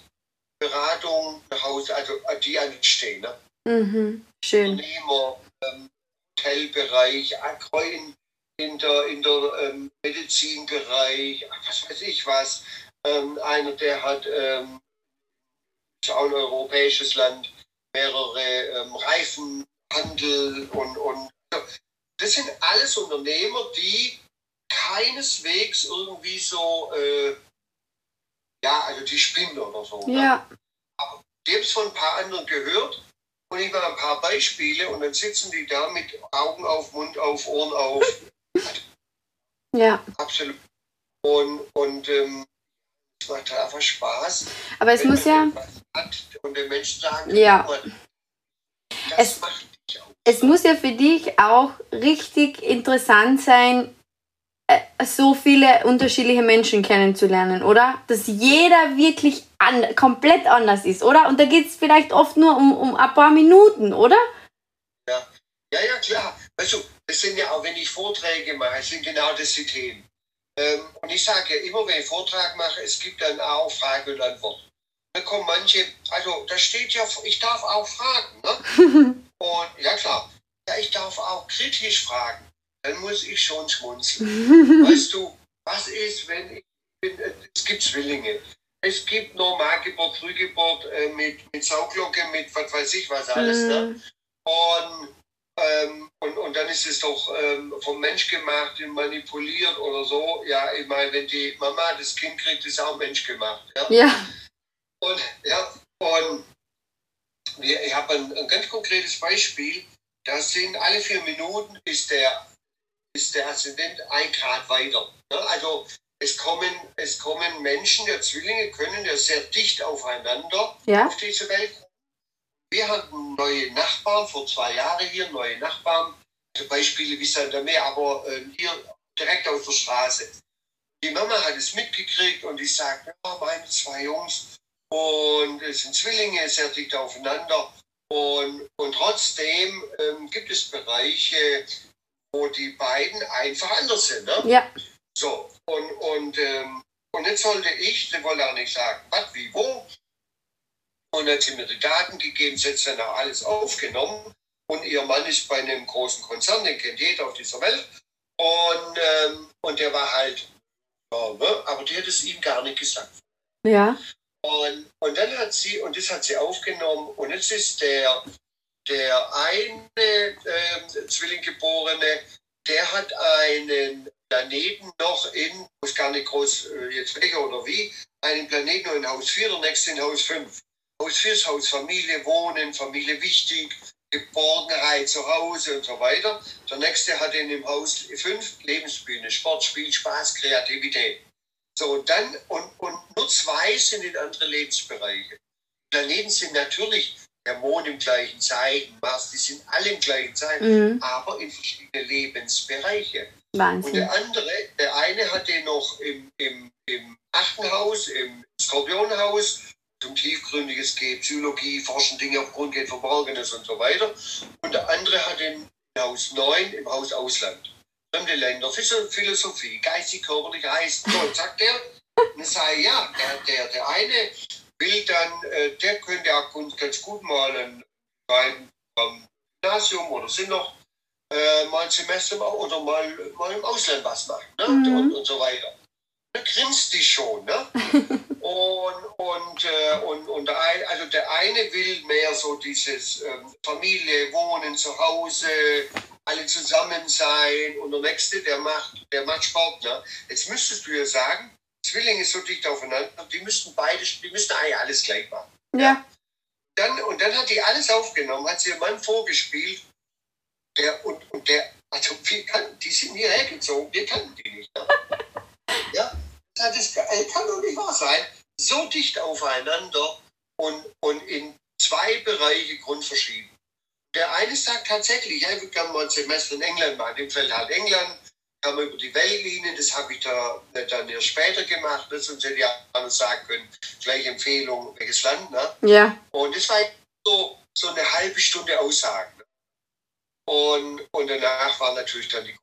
Beratungen nach Hause, also äh, die anstehen. Ne? mhm. schön. Unternehmer, ähm, Hotelbereich, Agro in, in der, in der ähm, Medizinbereich, was weiß ich was. Ähm, einer, der hat, ähm, ist auch ein europäisches Land, mehrere ähm, Reifenhandel und, und das sind alles Unternehmer, die keineswegs irgendwie so, äh, ja, also die spinnen oder so. ne? Ja, Ich habe es von ein paar anderen gehört und ich mache ein paar Beispiele und dann sitzen die da mit Augen auf, Mund auf, Ohren auf. [laughs] ja. Absolut. Und, und ähm, es macht einfach Spaß. Aber es muss ja, und den Menschen sagen, Ja. das Es- macht dich auch. es muss ja für dich auch richtig interessant sein, so viele unterschiedliche Menschen kennenzulernen, oder? Dass jeder wirklich an, komplett anders ist, oder? Und da geht es vielleicht oft nur um, um ein paar Minuten, oder? Ja, ja, klar. Weißt du, das sind ja auch, wenn ich Vorträge mache, sind genau das die Themen. Ähm, und ich sage ja immer, wenn ich Vortrag mache, es gibt dann auch Frage und Antwort. Da kommen manche, also da steht ja, ich darf auch fragen. Ne? [laughs] Und ja klar, ja, ich darf auch kritisch fragen. Dann muss ich schon schmunzeln. [laughs] weißt du, was ist, wenn ich bin, äh, es gibt Zwillinge. Es gibt Normalgeburt, Frühgeburt äh, mit, mit Sauglocke, mit was weiß ich was alles. Ne? Mm, Und, ähm, und, und dann ist es doch ähm, vom Mensch gemacht, manipuliert oder so. Ja, ich meine, wenn die Mama das Kind kriegt, ist auch Mensch gemacht. Ja? Ja, Und, ja, und ich habe ein, ein ganz konkretes Beispiel. Das sind alle vier Minuten ist der, ist der Aszendent ein Grad weiter. Also es kommen, es kommen Menschen, der Zwillinge können ja sehr dicht aufeinander Ja. auf diese Welt. Wir hatten neue Nachbarn, vor zwei Jahren hier, neue Nachbarn. Zum Beispiel wie San der Meer, aber äh, hier direkt auf der Straße. Die Mama hat es mitgekriegt und die sagt, ja, meine zwei Jungs und es sind Zwillinge, sehr dicht aufeinander. Und, und trotzdem ähm, gibt es Bereiche, wo die beiden einfach anders sind. Ne? Ja. So, und, und, ähm, und jetzt sollte ich, sie wollte auch nicht sagen, was, wie, wo. Und dann sind mir die Daten gegeben, sie hat dann auch alles aufgenommen. Und ihr Mann ist bei einem großen Konzern, den kennt jeder auf dieser Welt. Und, ähm, und der war halt, ja, ne? aber die hat es ihm gar nicht gesagt. Ja. Und, und dann hat sie, und das hat sie aufgenommen, und jetzt ist der, der eine ähm, Zwillinggeborene, der hat einen Planeten noch in, muss gar nicht groß äh, jetzt welcher oder wie, einen Planeten noch in Haus 4, der nächste in Haus 5. Haus 4 ist Haus Familie, Wohnen, Familie wichtig, Geborgenheit zu Hause und so weiter. Der nächste hat in dem Haus 5 Lebensbühne, Sport, Spiel, Spaß, Kreativität. So, und dann, und, und nur zwei sind in andere Lebensbereiche. Planeten sind natürlich der Mond im gleichen Zeichen, Mars, die sind alle im gleichen Zeichen, Mhm. aber in verschiedene Lebensbereiche. Und Wahnsinn. der andere, der eine hat den noch im, im, im achten Haus, im Skorpionhaus, zum tiefgründiges geht, Psychologie, Forschen, Dinge auf Grund geht, Verborgenes und so weiter. Und der andere hat den Haus 9 im Haus Ausland. Fremde Länder, Philosophie, geistig, körperlich, heißt, so, und sagt der, und dann sage ich, ja, der, der, der eine will dann, äh, der könnte auch ganz, gut mal ein, beim, beim Gymnasium oder sind noch äh, mal ein Semester mal, oder mal, mal im Ausland was machen ne? Mhm. und, und so weiter. Da grinst die schon. Ne? [laughs] und und, äh, und, und der, ein, also der eine will mehr so dieses ähm, Familie, Wohnen, zu Hause, alle zusammen sein. Und der nächste, der macht, der macht Sport. Ne? Jetzt müsstest du ja sagen, Zwillinge so dicht aufeinander, die müssten beide, die müssten eigentlich alles gleich machen. Ja. Dann, und dann hat die alles aufgenommen, hat sie ihrem Mann vorgespielt. Der, und, und der, also wir kannten, die sind hierher gezogen, wir kannten die nicht. [laughs] Ja, das ist, äh, kann doch nicht wahr sein. So dicht aufeinander und, und in zwei Bereiche grundverschieden. Der eine sagt tatsächlich, ja, ich würde gerne mal ein Semester in England machen. Dem fällt halt England, man über die Weltlinien, das habe ich da dann erst später gemacht, ne? sonst hätte ich auch noch sagen können, gleich Empfehlung, welches Land. Ne? Ja. Und das war so, so eine halbe Stunde Aussagen. ne? Und, und danach war natürlich dann die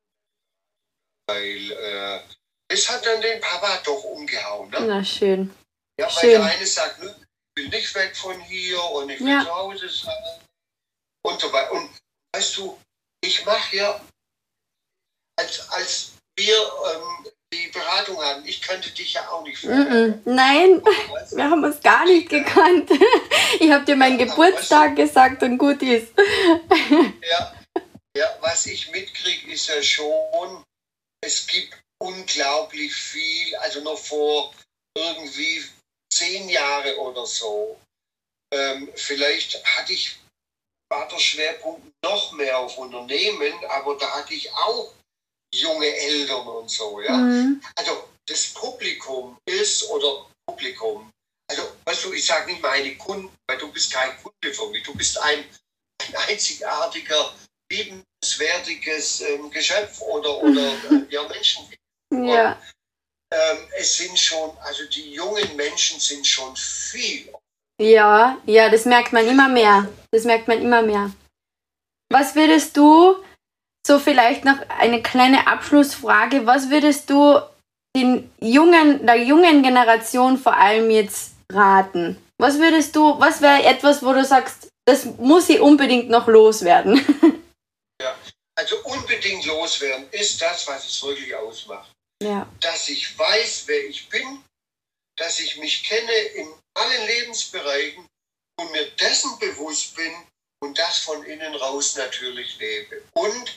weil äh, das hat dann den Papa doch umgehauen. Ne? Na schön. Ja, weil Schön. der eine sagt, nö, ich will nicht weg von hier und ich will Ja. zu Hause sein. Und so weiter. Und weißt du, ich mache ja, als, als wir ähm, die Beratung hatten, ich kannte dich ja auch nicht vorher. Nein, wir haben uns gar nicht gekannt. [laughs] Ich habe dir meinen Ja, Geburtstag gesagt und gut ist. [laughs] Ja, ja, was ich mitkriege, ist ja schon, es gibt unglaublich viel, also noch vor irgendwie zehn Jahre oder so. Ähm, vielleicht hatte ich, war der Schwerpunkt noch mehr auf Unternehmen, aber da hatte ich auch junge Eltern und so, ja. Mhm. Also das Publikum ist, oder Publikum, also weißt du, ich sage nicht meine Kunden, weil du bist kein Kunde für mich, du bist ein, ein einzigartiger, liebenswertiges ähm, Geschöpf oder, oder äh, [laughs] ja, Menschen. Ja. Ähm, es sind schon, also die jungen Menschen sind schon viel. Ja, ja, das merkt man immer mehr. Das merkt man immer mehr. Was würdest du, so vielleicht noch eine kleine Abschlussfrage, was würdest du den jungen, der jungen Generation vor allem jetzt raten? Was würdest du, was wäre etwas, wo du sagst, das muss ich unbedingt noch loswerden? [laughs] Also unbedingt loswerden ist das, was es wirklich ausmacht. Ja. dass ich weiß, wer ich bin, dass ich mich kenne in allen Lebensbereichen und mir dessen bewusst bin und das von innen raus natürlich lebe. Und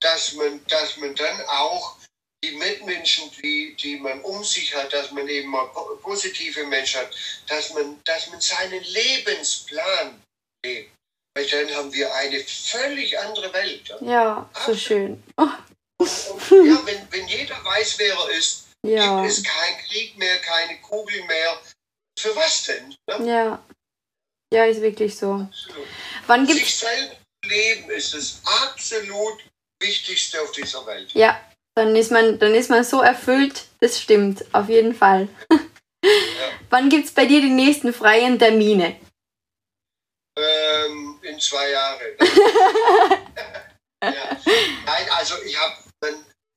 dass man, dass man dann auch die Mitmenschen, die, die man um sich hat, dass man eben mal po- positive Menschen hat, dass man, dass man seinen Lebensplan Nee. Weil dann haben wir eine völlig andere Welt. Ja, Ja, so schön. Oh, und, ja [laughs] wenn, wenn jeder weiß, wer er ist, ja, gibt es keinen Krieg mehr, keine Kugel mehr. Für was denn? Ne? ja. Ja, ist wirklich so. Absolut. Wann Sich gibt's. selber leben ist das absolut Wichtigste auf dieser Welt. Ja, dann ist man, dann ist man so erfüllt. Das stimmt, auf jeden Fall. Wann gibt's bei dir die nächsten freien Termine? Ähm, in zwei Jahren. [laughs] ja. Nein, also ich habe,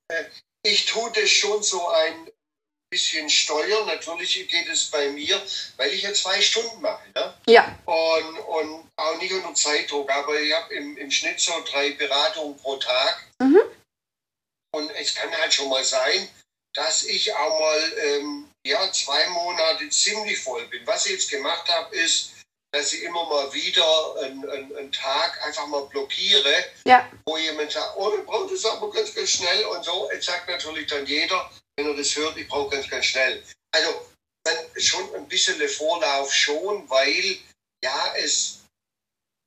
äh, ich tue das schon so ein bisschen steuern. Natürlich geht es bei mir, weil ich ja zwei Stunden mache. Ne? Ja, Und, und auch nicht unter Zeitdruck, aber ich habe im, im Schnitt so drei Beratungen pro Tag. Mhm. Und es kann halt schon mal sein, dass ich auch mal ähm, ja, zwei Monate ziemlich voll bin. Was ich jetzt gemacht habe, ist, dass ich immer mal wieder einen, einen, einen Tag einfach mal blockiere, ja, wo jemand sagt, oh, du brauchst es aber ganz, ganz schnell und so. Jetzt sagt natürlich dann jeder, wenn er das hört, ich brauche ganz, ganz schnell. Also man schon ein bisschen der Vorlauf schon, weil ja, es,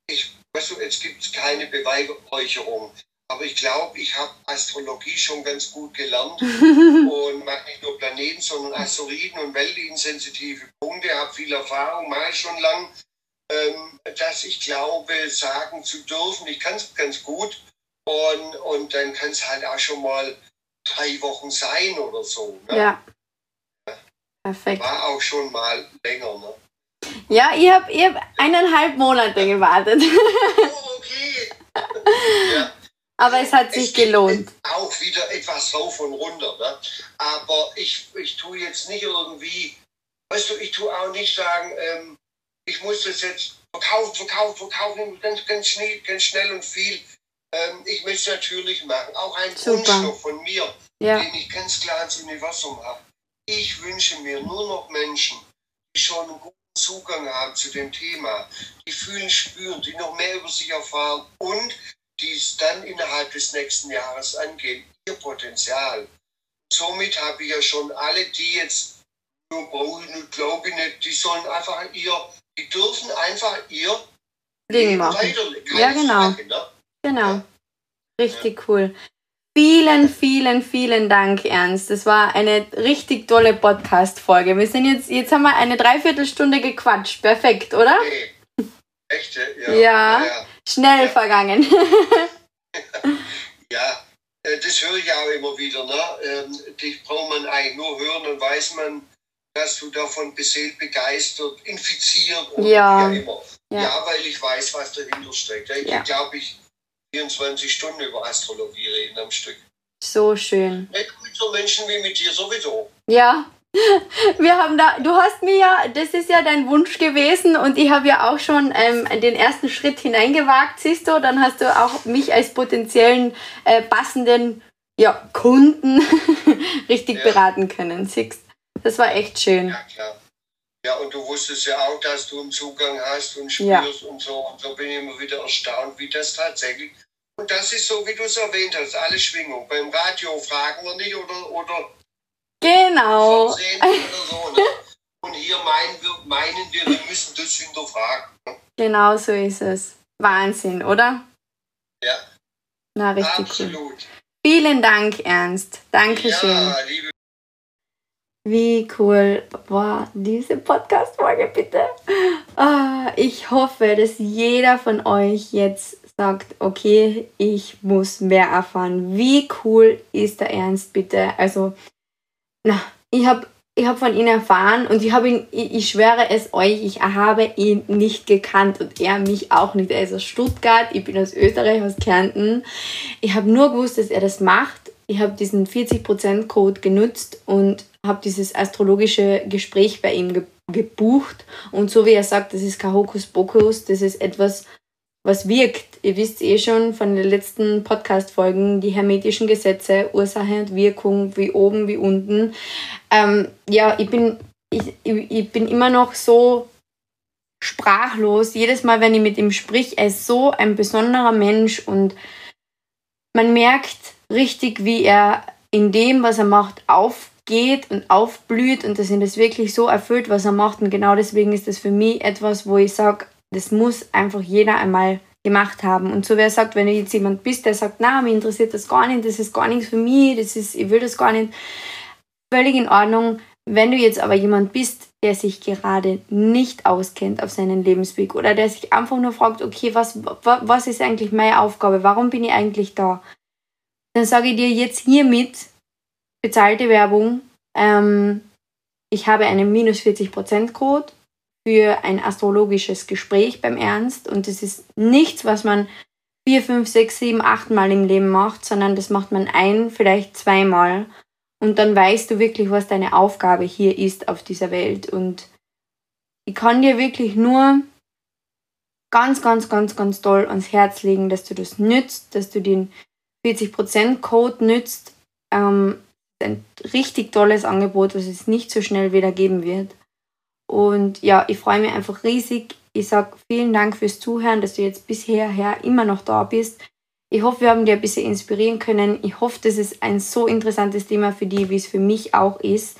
ich, weißt du, jetzt gibt es keine Beweihräucherung. Aber ich glaube, ich habe Astrologie schon ganz gut gelernt [laughs] und mache nicht nur Planeten, sondern Asteroiden und Weltlinsensitive Punkte, habe viel Erfahrung, mache ich schon lang, ähm, dass ich glaube, sagen zu dürfen, ich kann es ganz gut und, und dann kann es halt auch schon mal drei Wochen sein oder so. Ne? ja. Perfekt. War auch schon mal länger. Ne? Ja, ich habe ich hab eineinhalb Monate gewartet. [laughs] Oh, okay. ja. Aber es hat sich Es gelohnt. Auch wieder etwas rauf und runter. Ne? Aber ich, ich tue jetzt nicht irgendwie, weißt du, ich tue auch nicht sagen, ähm, ich muss das jetzt verkaufen, verkaufen, verkaufen, ganz, ganz, schnell, ganz schnell und viel. Ähm, ich möchte es natürlich machen. Auch ein. Wunschstoff von mir, Ja, den ich ganz klar ins Universum habe. Ich wünsche mir nur noch Menschen, die schon einen guten Zugang haben zu dem Thema, die fühlen, spüren, die noch mehr über sich erfahren und die es dann innerhalb des nächsten Jahres angehen, ihr Potenzial. Somit habe ich ja schon alle, die jetzt nur brauche ich nicht, glaube ich nicht, die sollen einfach ihr, die dürfen einfach ihr Ding machen. Ja, genau. Frage, ne? Genau. Richtig cool. Vielen, vielen, vielen Dank, Ernst. Das war eine richtig tolle Podcast-Folge. Wir sind jetzt, jetzt haben wir eine Dreiviertelstunde gequatscht. Perfekt, oder? Nee. Echte? Ja. Ja. ja. Schnell Ja. vergangen. [laughs] Ja, äh, das höre ich auch immer wieder. Ne? Ähm, Dich braucht man eigentlich nur hören, dann weiß man, dass du davon beseelt, begeistert, infiziert oder Ja. wie auch immer. Ja. Weil ich weiß, was dahinter steckt. Ich Ja. glaube, ich 24 Stunden über Astrologie reden am Stück. So schön. Mit so Menschen wie mit dir sowieso. Ja. [laughs] Wir haben da, du hast mir ja, das ist ja dein Wunsch gewesen und ich habe ja auch schon ähm, den ersten Schritt hineingewagt, siehst du, dann hast du auch mich als potenziellen äh, passenden ja, Kunden [laughs] richtig Ja. beraten können, siehst Das war echt schön. Ja, klar. Ja, und du wusstest ja auch, dass du einen Zugang hast und Ja. spürst und so. Und so bin ich immer wieder erstaunt, wie das tatsächlich. Und das ist so, wie du es erwähnt hast, alle Schwingung. Beim Radio fragen wir nicht oder, oder Genau. Fernsehen oder so. Ne? Und hier meinen wir, meinen wir, wir müssen das hinterfragen. ne? Genau so ist es. Wahnsinn, oder? Ja, Na, richtig cool. absolut. Vielen Dank, Ernst. Dankeschön. Ja, liebe Wie cool war diese Podcast-Folge, bitte? Ah, ich hoffe, dass jeder von euch jetzt sagt, okay, ich muss mehr erfahren. Wie cool ist der Ernst, bitte? Also, na, ich habe ich hab von ihm erfahren und ich habe ihn, ich, ich schwöre es euch, ich habe ihn nicht gekannt und er mich auch nicht. Er ist aus Stuttgart, ich bin aus Österreich, aus Kärnten. Ich habe nur gewusst, dass er das macht. Ich habe diesen 40% Code genutzt und habe dieses astrologische Gespräch bei ihm ge gebucht. Und so wie er sagt, das ist kein Hokuspokus, das ist etwas, was wirkt. Ihr wisst eh schon von den letzten Podcast-Folgen, die hermetischen Gesetze, Ursache und Wirkung, wie oben, wie unten. Ähm, ja, ich bin, ich, ich, bin immer noch so sprachlos. Jedes Mal, wenn ich mit ihm sprich, er ist so ein besonderer Mensch und man merkt richtig, wie er in dem, was er macht, aufgeht und aufblüht und dass ihn das wirklich so erfüllt, was er macht. Und genau deswegen ist das für mich etwas, wo ich sage, das muss einfach jeder einmal gemacht haben. Und so wer sagt, wenn du jetzt jemand bist, der sagt, na, mich interessiert das gar nicht, das ist gar nichts für mich, das ist, ich will das gar nicht, völlig in Ordnung. Wenn du jetzt aber jemand bist, der sich gerade nicht auskennt auf seinen Lebensweg oder der sich einfach nur fragt, okay, was, was ist eigentlich meine Aufgabe, warum bin ich eigentlich da, dann sage ich dir jetzt hiermit, bezahlte Werbung, ähm, ich habe einen minus 40% Code für ein astrologisches Gespräch beim Ernst und das ist nichts, was man vier, fünf, sechs, sieben, acht Mal im Leben macht, sondern das macht man ein, vielleicht zweimal und dann weißt du wirklich, was deine Aufgabe hier ist auf dieser Welt. Und ich kann dir wirklich nur ganz, ganz, ganz, ganz toll ans Herz legen, dass du das nützt, dass du den 40% Code nützt. Ähm, ein richtig tolles Angebot, was es nicht so schnell wieder geben wird. Und ja, ich freue mich einfach riesig. Ich sage vielen Dank fürs Zuhören, dass du jetzt bisher immer noch da bist. Ich hoffe, wir haben dir ein bisschen inspirieren können. Ich hoffe, das ist ein so interessantes Thema für dich, wie es für mich auch ist.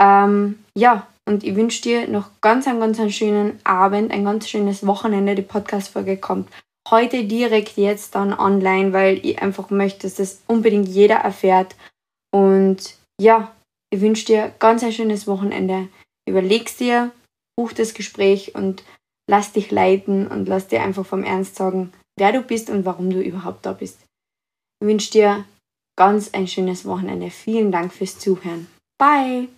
Ähm, ja, und ich wünsche dir noch ganz einen ganz einen schönen Abend, ein ganz schönes Wochenende. Die Podcast-Folge kommt heute direkt jetzt dann online, weil ich einfach möchte, dass das unbedingt jeder erfährt. Und ja, ich wünsche dir ganz ein schönes Wochenende. Überlegst dir, buch das Gespräch und lass dich leiten und lass dir einfach vom Ernst sagen, wer du bist und warum du überhaupt da bist. Ich wünsche dir ganz ein schönes Wochenende. Vielen Dank fürs Zuhören. Bye!